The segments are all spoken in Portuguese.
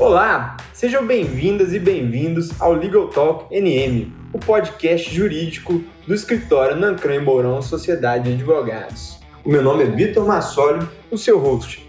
Olá, sejam bem-vindas e bem-vindos ao Legal Talk NM, o podcast jurídico do escritório Nancran e Mourão Sociedade de Advogados. O meu nome é Vitor Massoli, o seu host.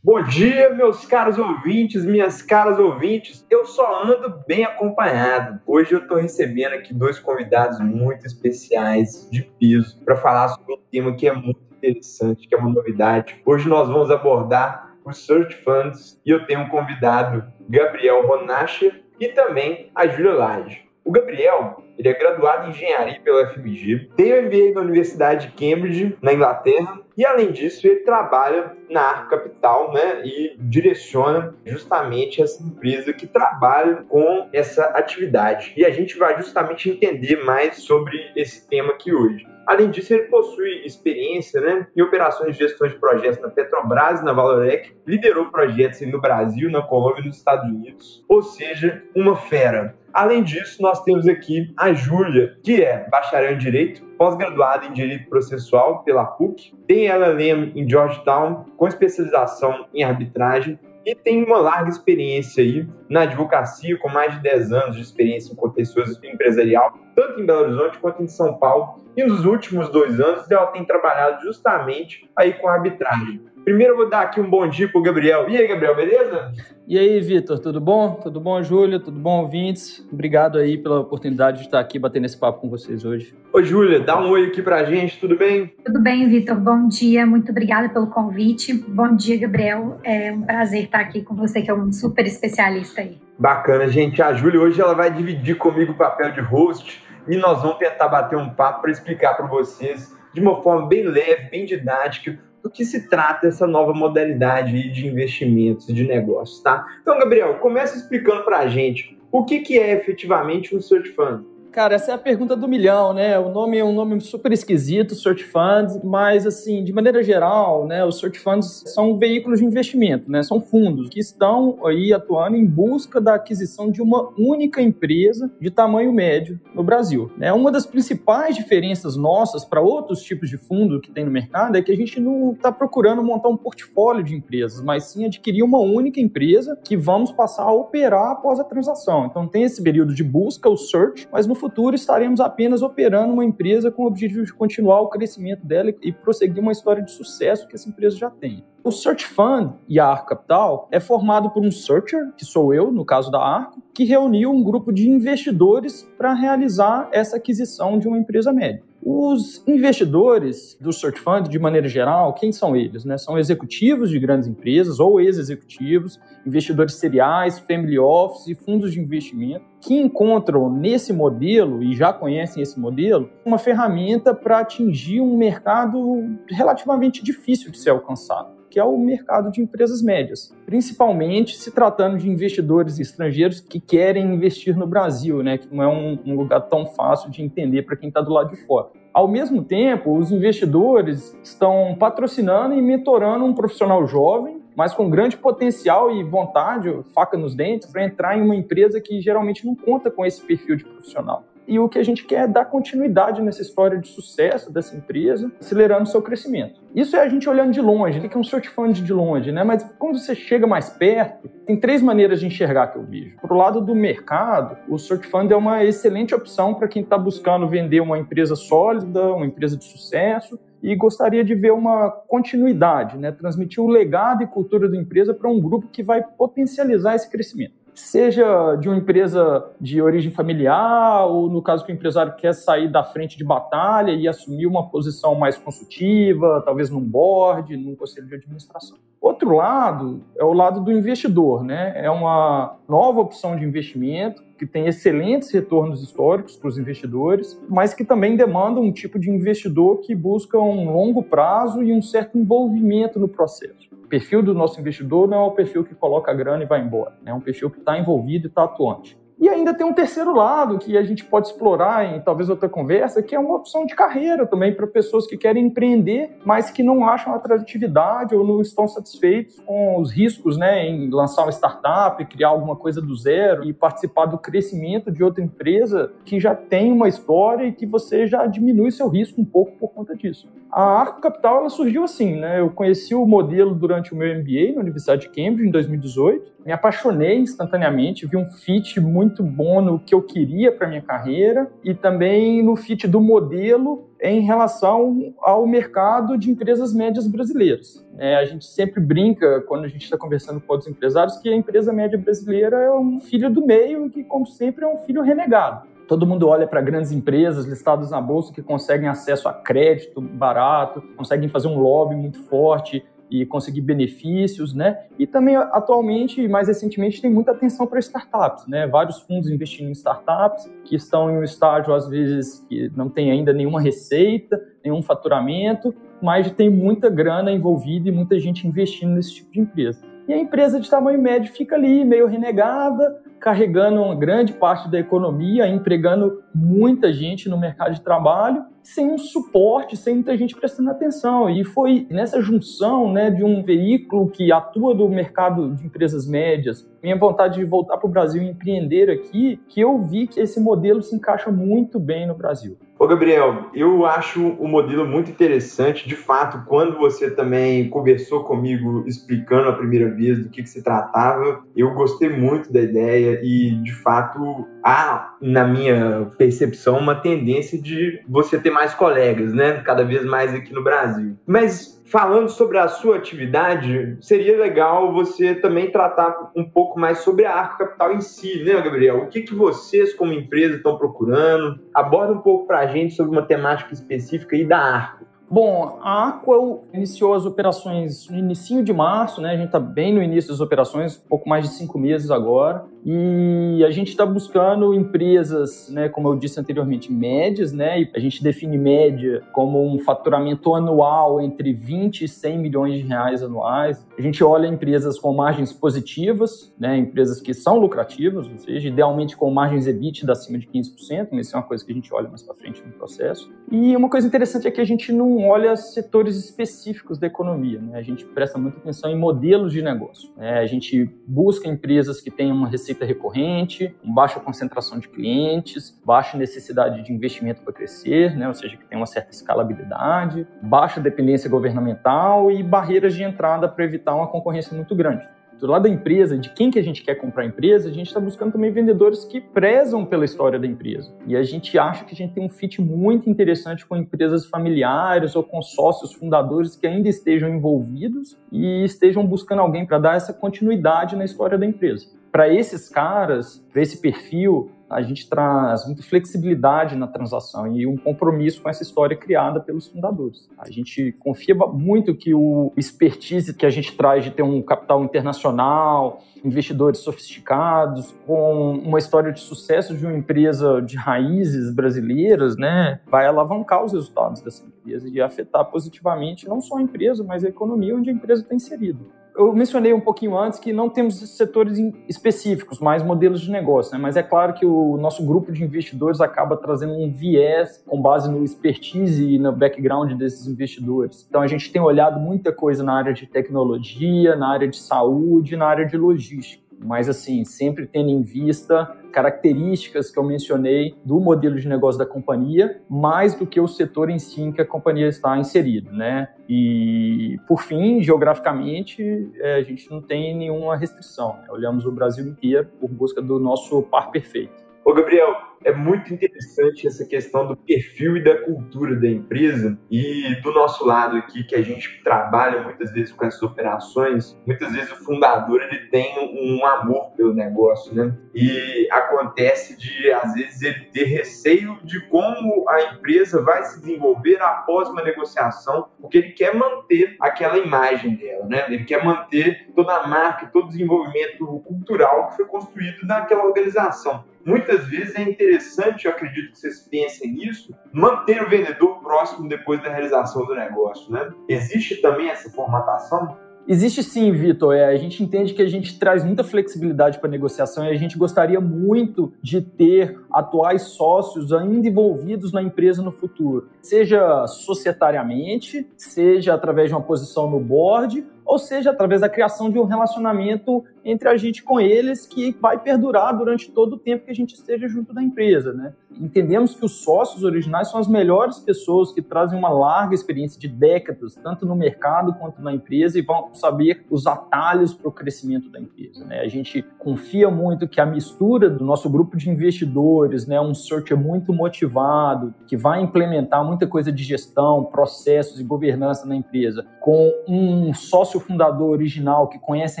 Bom dia, meus caros ouvintes, minhas caras ouvintes. Eu só ando bem acompanhado. Hoje eu estou recebendo aqui dois convidados muito especiais de piso para falar sobre um tema que é muito interessante, que é uma novidade. Hoje nós vamos abordar os Search Funds e eu tenho um convidado, Gabriel Ronacher, e também a Júlia Lage. O Gabriel, ele é graduado em engenharia pela FMG, tem o MBA na Universidade de Cambridge, na Inglaterra, e além disso, ele trabalha na Arco Capital, né, e direciona justamente essa empresa que trabalha com essa atividade. E a gente vai justamente entender mais sobre esse tema aqui hoje. Além disso, ele possui experiência né, em operações de gestão de projetos na Petrobras na Valorec, liderou projetos no Brasil, na Colômbia e nos Estados Unidos, ou seja, uma fera. Além disso, nós temos aqui a Júlia, que é bacharel em Direito, pós-graduada em Direito Processual pela PUC, tem LLM em Georgetown, com especialização em arbitragem, e tem uma larga experiência aí na advocacia, com mais de 10 anos de experiência em contencioso empresarial, tanto em Belo Horizonte quanto em São Paulo. E nos últimos dois anos ela tem trabalhado justamente aí com arbitragem. Primeiro eu vou dar aqui um bom dia para o Gabriel. E aí, Gabriel, beleza? E aí, Vitor, tudo bom? Tudo bom, Júlia? Tudo bom, ouvintes? Obrigado aí pela oportunidade de estar aqui batendo esse papo com vocês hoje. Ô, Júlia, dá um oi aqui pra gente, tudo bem? Tudo bem, Vitor. Bom dia, muito obrigada pelo convite. Bom dia, Gabriel. É um prazer estar aqui com você, que é um super especialista aí. Bacana, gente. A Júlia hoje ela vai dividir comigo o papel de host e nós vamos tentar bater um papo para explicar para vocês de uma forma bem leve, bem didática, do que se trata essa nova modalidade de investimentos e de negócios, tá? Então, Gabriel, começa explicando para a gente o que, que é efetivamente um search fund. Cara, essa é a pergunta do milhão, né? O nome é um nome super esquisito, search funds, mas assim, de maneira geral, né, os search funds são veículos de investimento, né? São fundos que estão aí atuando em busca da aquisição de uma única empresa de tamanho médio no Brasil. Né? Uma das principais diferenças nossas para outros tipos de fundo que tem no mercado é que a gente não está procurando montar um portfólio de empresas, mas sim adquirir uma única empresa que vamos passar a operar após a transação. Então tem esse período de busca, o search, mas no futuro estaremos apenas operando uma empresa com o objetivo de continuar o crescimento dela e prosseguir uma história de sucesso que essa empresa já tem. O Search Fund e a Arco Capital é formado por um searcher, que sou eu, no caso da Arco, que reuniu um grupo de investidores para realizar essa aquisição de uma empresa média. Os investidores do Search Fund, de maneira geral, quem são eles? Né? São executivos de grandes empresas ou ex-executivos, investidores seriais, family office e fundos de investimento que encontram nesse modelo, e já conhecem esse modelo, uma ferramenta para atingir um mercado relativamente difícil de ser alcançado que é o mercado de empresas médias, principalmente se tratando de investidores estrangeiros que querem investir no Brasil, né, que não é um, um lugar tão fácil de entender para quem está do lado de fora. Ao mesmo tempo, os investidores estão patrocinando e mentorando um profissional jovem, mas com grande potencial e vontade, faca nos dentes, para entrar em uma empresa que geralmente não conta com esse perfil de profissional. E o que a gente quer é dar continuidade nessa história de sucesso dessa empresa, acelerando seu crescimento. Isso é a gente olhando de longe, o que é um search fund de longe, né? Mas quando você chega mais perto, tem três maneiras de enxergar que eu vejo. Pro lado do mercado, o search fund é uma excelente opção para quem está buscando vender uma empresa sólida, uma empresa de sucesso, e gostaria de ver uma continuidade, né? transmitir o legado e cultura da empresa para um grupo que vai potencializar esse crescimento seja de uma empresa de origem familiar, ou no caso que o empresário quer sair da frente de batalha e assumir uma posição mais consultiva, talvez num board, num conselho de administração. Outro lado é o lado do investidor, né? É uma nova opção de investimento que tem excelentes retornos históricos para os investidores, mas que também demanda um tipo de investidor que busca um longo prazo e um certo envolvimento no processo perfil do nosso investidor não é o perfil que coloca a grana e vai embora, né? é um perfil que está envolvido e está atuante. E ainda tem um terceiro lado que a gente pode explorar em talvez outra conversa, que é uma opção de carreira também para pessoas que querem empreender, mas que não acham atratividade ou não estão satisfeitos com os riscos né, em lançar uma startup, criar alguma coisa do zero e participar do crescimento de outra empresa que já tem uma história e que você já diminui seu risco um pouco por conta disso. A Arco Capital ela surgiu assim, né? Eu conheci o modelo durante o meu MBA na Universidade de Cambridge em 2018. Me apaixonei instantaneamente, vi um fit muito bom no que eu queria para minha carreira e também no fit do modelo em relação ao mercado de empresas médias brasileiras. É, a gente sempre brinca, quando a gente está conversando com outros empresários, que a empresa média brasileira é um filho do meio e que, como sempre, é um filho renegado. Todo mundo olha para grandes empresas listadas na bolsa que conseguem acesso a crédito barato, conseguem fazer um lobby muito forte e conseguir benefícios, né? E também atualmente, mais recentemente, tem muita atenção para startups, né? Vários fundos investindo em startups que estão em um estágio às vezes que não tem ainda nenhuma receita, nenhum faturamento, mas tem muita grana envolvida e muita gente investindo nesse tipo de empresa. E a empresa de tamanho médio fica ali meio renegada, carregando uma grande parte da economia, empregando muita gente no mercado de trabalho, sem um suporte, sem muita gente prestando atenção. E foi nessa junção né, de um veículo que atua do mercado de empresas médias, minha vontade de voltar para o Brasil e empreender aqui, que eu vi que esse modelo se encaixa muito bem no Brasil. Ô Gabriel, eu acho o modelo muito interessante. De fato, quando você também conversou comigo explicando a primeira vez do que, que se tratava, eu gostei muito da ideia e, de fato, há, na minha percepção, uma tendência de você ter mais colegas, né? Cada vez mais aqui no Brasil. Mas falando sobre a sua atividade, seria legal você também tratar um pouco mais sobre a Arco Capital em si, né, Gabriel? O que, que vocês, como empresa, estão procurando? Aborda um pouco para a gente sobre uma temática específica aí da Arco. Bom, a Aqua iniciou as operações no início de março, né? A gente está bem no início das operações, pouco mais de cinco meses agora. E a gente está buscando empresas, né, como eu disse anteriormente, médias, né? E a gente define média como um faturamento anual entre 20 e 100 milhões de reais anuais. A gente olha empresas com margens positivas, né? Empresas que são lucrativas, ou seja, idealmente com margens EBITDA acima de 15%, mas isso é uma coisa que a gente olha mais para frente no processo. E uma coisa interessante é que a gente não olha setores específicos da economia. Né? A gente presta muita atenção em modelos de negócio. Né? A gente busca empresas que tenham uma receita recorrente, baixa concentração de clientes, baixa necessidade de investimento para crescer, né? ou seja, que tem uma certa escalabilidade, baixa dependência governamental e barreiras de entrada para evitar uma concorrência muito grande do lado da empresa, de quem que a gente quer comprar a empresa, a gente está buscando também vendedores que prezam pela história da empresa. E a gente acha que a gente tem um fit muito interessante com empresas familiares ou com sócios fundadores que ainda estejam envolvidos e estejam buscando alguém para dar essa continuidade na história da empresa. Para esses caras, para esse perfil, a gente traz muita flexibilidade na transação e um compromisso com essa história criada pelos fundadores. A gente confia muito que o expertise que a gente traz de ter um capital internacional, investidores sofisticados, com uma história de sucesso de uma empresa de raízes brasileiras, né, vai alavancar os resultados dessa empresa e afetar positivamente não só a empresa, mas a economia onde a empresa está inserida eu mencionei um pouquinho antes que não temos setores específicos, mais modelos de negócio, né? mas é claro que o nosso grupo de investidores acaba trazendo um viés com base no expertise e no background desses investidores. Então a gente tem olhado muita coisa na área de tecnologia, na área de saúde, na área de logística mas assim, sempre tendo em vista características que eu mencionei do modelo de negócio da companhia, mais do que o setor em si em que a companhia está inserida, né? E, por fim, geograficamente, é, a gente não tem nenhuma restrição. Né? Olhamos o Brasil inteiro por busca do nosso par perfeito. Ô, Gabriel, é muito interessante essa questão do perfil e da cultura da empresa e do nosso lado aqui que a gente trabalha muitas vezes com essas operações, muitas vezes o fundador ele tem um amor pelo negócio, né? E acontece de às vezes ele ter receio de como a empresa vai se desenvolver após uma negociação, porque ele quer manter aquela imagem dela, né? Ele quer manter toda a marca, todo o desenvolvimento cultural que foi construído naquela organização. Muitas vezes é interessante, eu acredito que vocês pensem nisso, manter o vendedor próximo depois da realização do negócio, né? Existe também essa formatação? Existe sim, Vitor. É, a gente entende que a gente traz muita flexibilidade para a negociação e a gente gostaria muito de ter atuais sócios ainda envolvidos na empresa no futuro, seja societariamente, seja através de uma posição no board ou seja, através da criação de um relacionamento entre a gente com eles que vai perdurar durante todo o tempo que a gente esteja junto da empresa, né? Entendemos que os sócios originais são as melhores pessoas que trazem uma larga experiência de décadas, tanto no mercado quanto na empresa, e vão saber os atalhos para o crescimento da empresa, né? A gente confia muito que a mistura do nosso grupo de investidores, né, um searcher muito motivado, que vai implementar muita coisa de gestão, processos e governança na empresa, com um sócio fundador original que conhece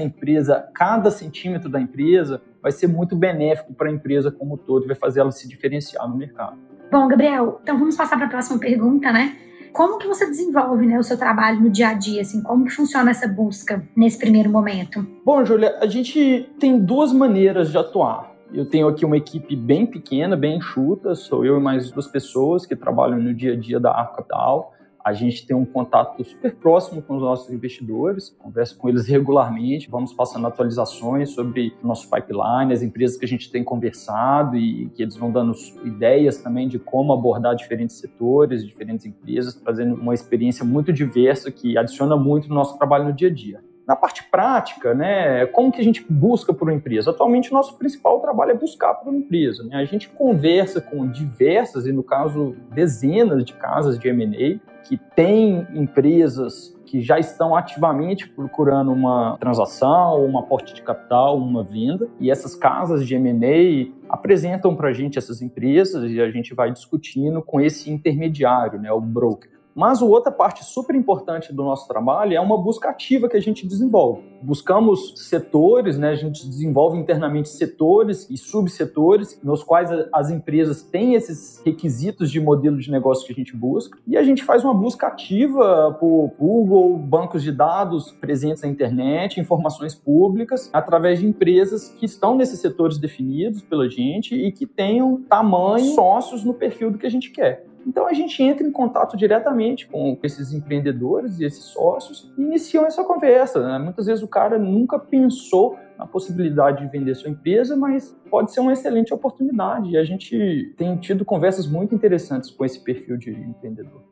a empresa, cada centímetro da empresa, vai ser muito benéfico para a empresa como um todo e vai fazer ela se diferenciar no mercado. Bom, Gabriel, então vamos passar para a próxima pergunta, né? Como que você desenvolve né, o seu trabalho no dia a dia? Assim, como que funciona essa busca nesse primeiro momento? Bom, Júlia, a gente tem duas maneiras de atuar. Eu tenho aqui uma equipe bem pequena, bem enxuta, sou eu e mais duas pessoas que trabalham no dia a dia da Arco Capital. A gente tem um contato super próximo com os nossos investidores, converso com eles regularmente, vamos passando atualizações sobre o nosso pipeline, as empresas que a gente tem conversado e que eles vão dando ideias também de como abordar diferentes setores, diferentes empresas, trazendo uma experiência muito diversa que adiciona muito no nosso trabalho no dia a dia. Na parte prática, né, como que a gente busca por uma empresa? Atualmente, o nosso principal trabalho é buscar por uma empresa. Né? A gente conversa com diversas, e no caso, dezenas de casas de M&A, que têm empresas que já estão ativamente procurando uma transação, uma aporte de capital, uma venda, e essas casas de M&A apresentam para a gente essas empresas e a gente vai discutindo com esse intermediário, né, o broker. Mas a outra parte super importante do nosso trabalho é uma busca ativa que a gente desenvolve. Buscamos setores, né, a gente desenvolve internamente setores e subsetores nos quais as empresas têm esses requisitos de modelo de negócio que a gente busca e a gente faz uma busca ativa por Google, bancos de dados presentes na internet, informações públicas, através de empresas que estão nesses setores definidos pela gente e que tenham tamanho sócios no perfil do que a gente quer. Então a gente entra em contato diretamente com esses empreendedores e esses sócios e iniciam essa conversa. Né? Muitas vezes o cara nunca pensou na possibilidade de vender sua empresa, mas pode ser uma excelente oportunidade. E a gente tem tido conversas muito interessantes com esse perfil de empreendedor.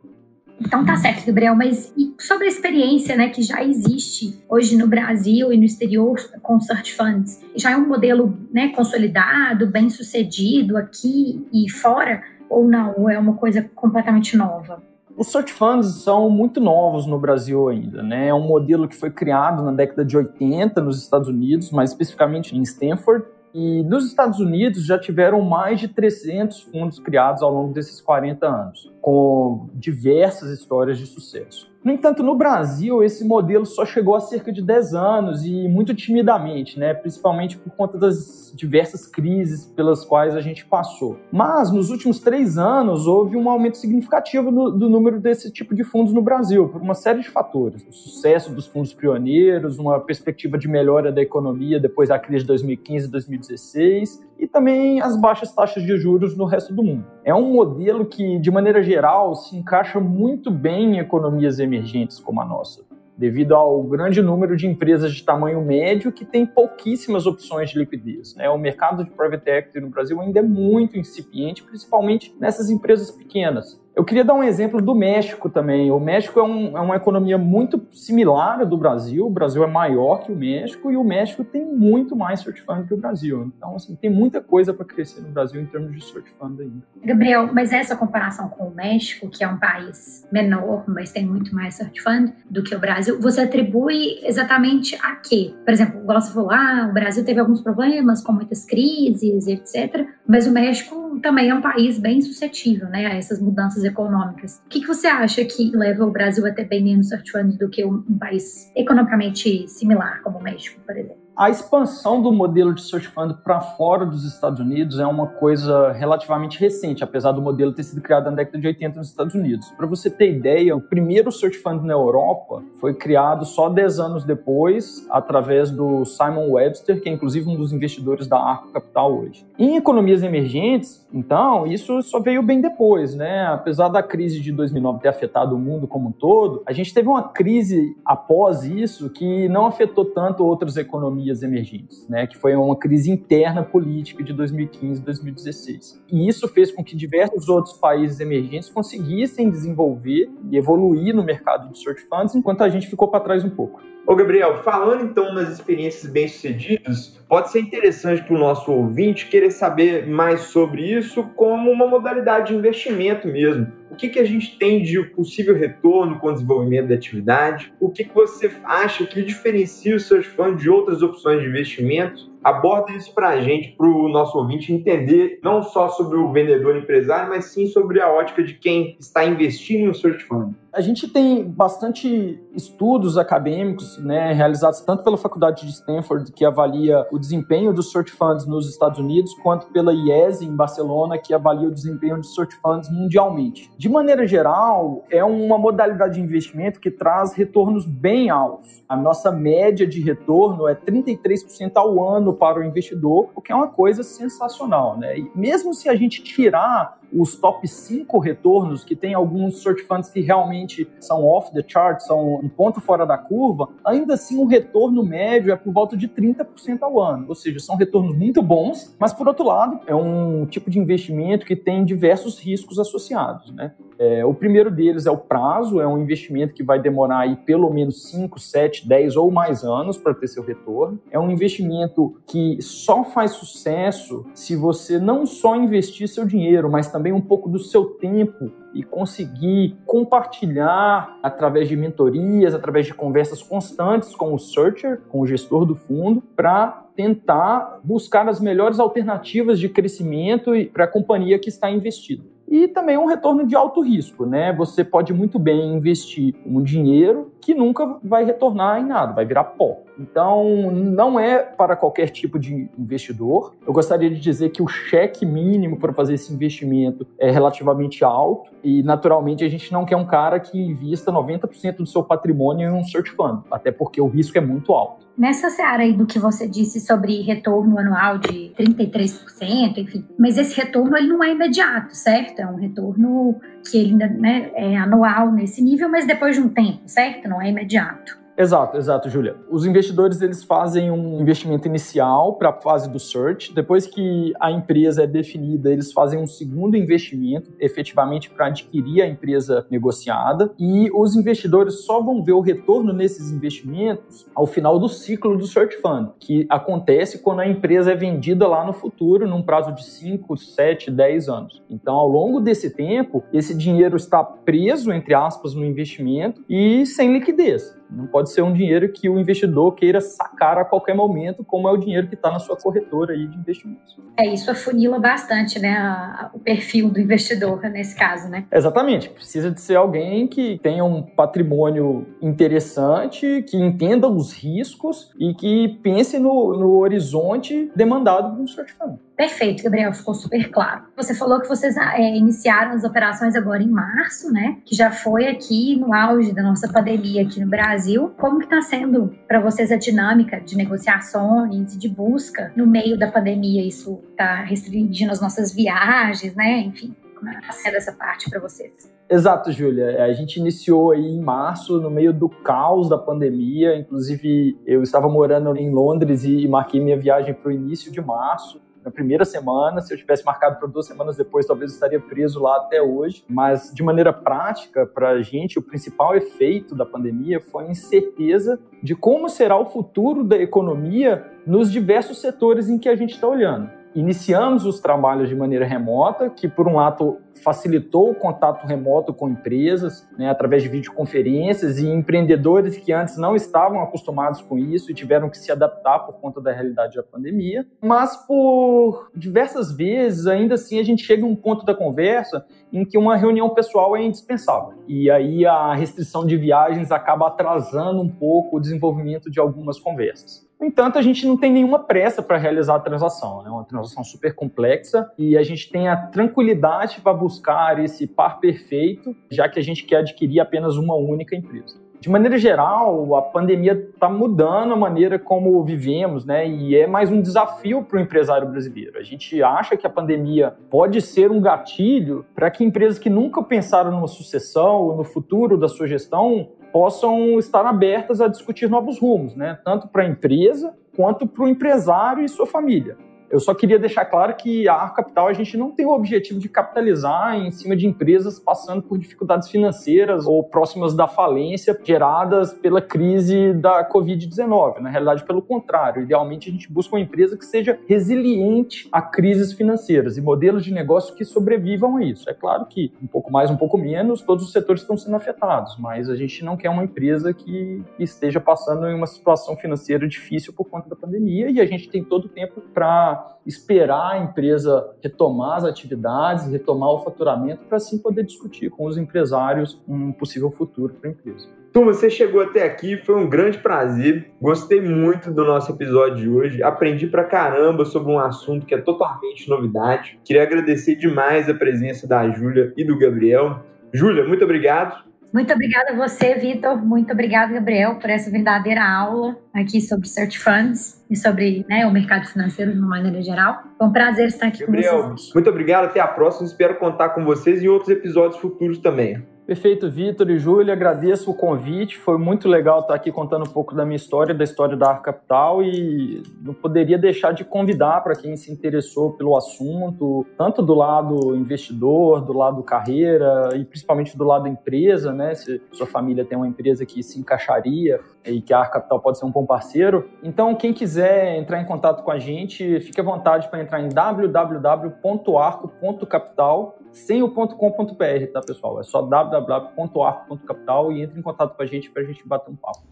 Então tá certo, Gabriel, mas e sobre a experiência né, que já existe hoje no Brasil e no exterior com search funds? Já é um modelo né, consolidado, bem sucedido aqui e fora? Ou não? É uma coisa completamente nova? Os search funds são muito novos no Brasil ainda, né? É um modelo que foi criado na década de 80 nos Estados Unidos, mais especificamente em Stanford, e nos Estados Unidos já tiveram mais de 300 fundos criados ao longo desses 40 anos, com diversas histórias de sucesso. No entanto, no Brasil, esse modelo só chegou há cerca de 10 anos e muito timidamente, né? principalmente por conta das diversas crises pelas quais a gente passou. Mas, nos últimos três anos, houve um aumento significativo no, do número desse tipo de fundos no Brasil, por uma série de fatores. O sucesso dos fundos pioneiros, uma perspectiva de melhora da economia depois da crise de 2015 e 2016, e também as baixas taxas de juros no resto do mundo. É um modelo que, de maneira geral, se encaixa muito bem em economias emergentes como a nossa, devido ao grande número de empresas de tamanho médio que têm pouquíssimas opções de liquidez. Né? O mercado de private equity no Brasil ainda é muito incipiente, principalmente nessas empresas pequenas. Eu queria dar um exemplo do México também. O México é, um, é, uma economia muito similar à do Brasil. O Brasil é maior que o México e o México tem muito mais search fund que o Brasil. Então, assim, tem muita coisa para crescer no Brasil em termos de search fund ainda. Gabriel, mas essa comparação com o México, que é um país menor, mas tem muito mais search fund do que o Brasil, você atribui exatamente a quê? Por exemplo, você falou, ah, o Brasil teve alguns problemas com muitas crises, etc. Mas o México também é um país bem suscetível né, a essas mudanças econômicas. O que, que você acha que leva o Brasil a ter bem menos funds do que um, um país economicamente similar, como o México, por exemplo? A expansão do modelo de search fund para fora dos Estados Unidos é uma coisa relativamente recente, apesar do modelo ter sido criado na década de 80 nos Estados Unidos. Para você ter ideia, o primeiro search fund na Europa foi criado só 10 anos depois, através do Simon Webster, que é inclusive um dos investidores da Arco Capital hoje. Em economias emergentes, então, isso só veio bem depois, né? Apesar da crise de 2009 ter afetado o mundo como um todo, a gente teve uma crise após isso que não afetou tanto outras economias economias emergentes, né, que foi uma crise interna política de 2015 e 2016. E isso fez com que diversos outros países emergentes conseguissem desenvolver e evoluir no mercado de search funds, enquanto a gente ficou para trás um pouco. Ô Gabriel, falando então nas experiências bem-sucedidas, pode ser interessante para o nosso ouvinte querer saber mais sobre isso como uma modalidade de investimento mesmo. O que, que a gente tem de possível retorno com o desenvolvimento da atividade? O que, que você acha que diferencia o search fund de outras opções de investimento? Aborda isso para a gente, para o nosso ouvinte entender não só sobre o vendedor empresário, mas sim sobre a ótica de quem está investindo no search fund. A gente tem bastante estudos acadêmicos né, realizados tanto pela Faculdade de Stanford, que avalia o desempenho dos search funds nos Estados Unidos, quanto pela IES em Barcelona, que avalia o desempenho de search funds mundialmente. De maneira geral, é uma modalidade de investimento que traz retornos bem altos. A nossa média de retorno é 33% ao ano para o investidor, o que é uma coisa sensacional. Né? E mesmo se a gente tirar os top 5 retornos, que tem alguns search funds que realmente são off the chart, são um ponto fora da curva, ainda assim o retorno médio é por volta de 30% ao ano. Ou seja, são retornos muito bons, mas por outro lado, é um tipo de investimento que tem diversos riscos associados. Né? É, o primeiro deles é o prazo, é um investimento que vai demorar aí pelo menos 5, 7, 10 ou mais anos para ter seu retorno. É um investimento que só faz sucesso se você não só investir seu dinheiro, mas também um pouco do seu tempo e conseguir compartilhar através de mentorias, através de conversas constantes com o searcher, com o gestor do fundo, para tentar buscar as melhores alternativas de crescimento para a companhia que está investida e também um retorno de alto risco, né? Você pode muito bem investir um dinheiro que nunca vai retornar em nada, vai virar pó. Então, não é para qualquer tipo de investidor. Eu gostaria de dizer que o cheque mínimo para fazer esse investimento é relativamente alto e, naturalmente, a gente não quer um cara que invista 90% do seu patrimônio em um search fund, até porque o risco é muito alto. Nessa seara aí do que você disse sobre retorno anual de 33%, enfim, mas esse retorno ele não é imediato, certo? É um retorno que ainda né, é anual nesse nível, mas depois de um tempo, certo? Não é imediato. Exato, exato, Julia. Os investidores eles fazem um investimento inicial para a fase do search. Depois que a empresa é definida, eles fazem um segundo investimento, efetivamente para adquirir a empresa negociada. E os investidores só vão ver o retorno nesses investimentos ao final do ciclo do search fund, que acontece quando a empresa é vendida lá no futuro, num prazo de 5, 7, 10 anos. Então, ao longo desse tempo, esse dinheiro está preso, entre aspas, no investimento e sem liquidez. Não pode ser um dinheiro que o investidor queira sacar a qualquer momento, como é o dinheiro que está na sua corretora aí de investimentos. É, isso afunila bastante né, o perfil do investidor nesse caso, né? Exatamente. Precisa de ser alguém que tenha um patrimônio interessante, que entenda os riscos e que pense no, no horizonte demandado por um fund. Perfeito, Gabriel, ficou super claro. Você falou que vocês é, iniciaram as operações agora em março, né? Que já foi aqui no auge da nossa pandemia aqui no Brasil. Como que está sendo para vocês a dinâmica de negociações e de busca no meio da pandemia? Isso está restringindo as nossas viagens, né? Enfim, como está sendo essa parte para vocês? Exato, Júlia. A gente iniciou aí em março, no meio do caos da pandemia. Inclusive, eu estava morando em Londres e marquei minha viagem para o início de março na primeira semana. Se eu tivesse marcado para duas semanas depois, talvez eu estaria preso lá até hoje. Mas, de maneira prática, para a gente, o principal efeito da pandemia foi a incerteza de como será o futuro da economia nos diversos setores em que a gente está olhando. Iniciamos os trabalhos de maneira remota, que por um lado facilitou o contato remoto com empresas, né, através de videoconferências e empreendedores que antes não estavam acostumados com isso e tiveram que se adaptar por conta da realidade da pandemia. Mas por diversas vezes, ainda assim, a gente chega a um ponto da conversa em que uma reunião pessoal é indispensável. E aí a restrição de viagens acaba atrasando um pouco o desenvolvimento de algumas conversas. No entanto, a gente não tem nenhuma pressa para realizar a transação. É né? uma transação super complexa e a gente tem a tranquilidade para buscar esse par perfeito, já que a gente quer adquirir apenas uma única empresa. De maneira geral, a pandemia está mudando a maneira como vivemos, né? E é mais um desafio para o empresário brasileiro. A gente acha que a pandemia pode ser um gatilho para que empresas que nunca pensaram numa sucessão ou no futuro da sua gestão possam estar abertas a discutir novos rumos, né? tanto para a empresa quanto para o empresário e sua família. Eu só queria deixar claro que a Arco Capital a gente não tem o objetivo de capitalizar em cima de empresas passando por dificuldades financeiras ou próximas da falência geradas pela crise da Covid-19. Na realidade, pelo contrário, idealmente a gente busca uma empresa que seja resiliente a crises financeiras e modelos de negócio que sobrevivam a isso. É claro que um pouco mais, um pouco menos, todos os setores estão sendo afetados, mas a gente não quer uma empresa que esteja passando em uma situação financeira difícil por conta da pandemia e a gente tem todo o tempo para esperar a empresa retomar as atividades, retomar o faturamento, para assim poder discutir com os empresários um possível futuro para a empresa. Turma, você chegou até aqui, foi um grande prazer. Gostei muito do nosso episódio de hoje. Aprendi pra caramba sobre um assunto que é totalmente novidade. Queria agradecer demais a presença da Júlia e do Gabriel. Júlia, muito obrigado. Muito obrigada a você, Vitor. Muito obrigada, Gabriel, por essa verdadeira aula aqui sobre Search Funds e sobre né, o mercado financeiro de uma maneira geral. Foi um prazer estar aqui Gabriel, com vocês. Muito obrigado. Até a próxima. Espero contar com vocês em outros episódios futuros também. Perfeito, Vitor e Júlia, agradeço o convite. Foi muito legal estar aqui contando um pouco da minha história, da história da Arca Capital e não poderia deixar de convidar para quem se interessou pelo assunto, tanto do lado investidor, do lado carreira e principalmente do lado empresa, né? Se sua família tem uma empresa que se encaixaria e que a Arca Capital pode ser um bom parceiro. Então, quem quiser entrar em contato com a gente, fique à vontade para entrar em www.arco.capital sem o .com.br, tá, pessoal? É só www.arco.capital e entre em contato com a gente para a gente bater um papo.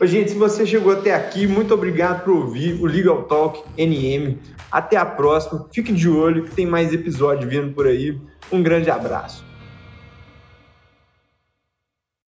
Ô, gente, se você chegou até aqui, muito obrigado por ouvir o Legal Talk NM. Até a próxima. Fique de olho que tem mais episódio vindo por aí. Um grande abraço.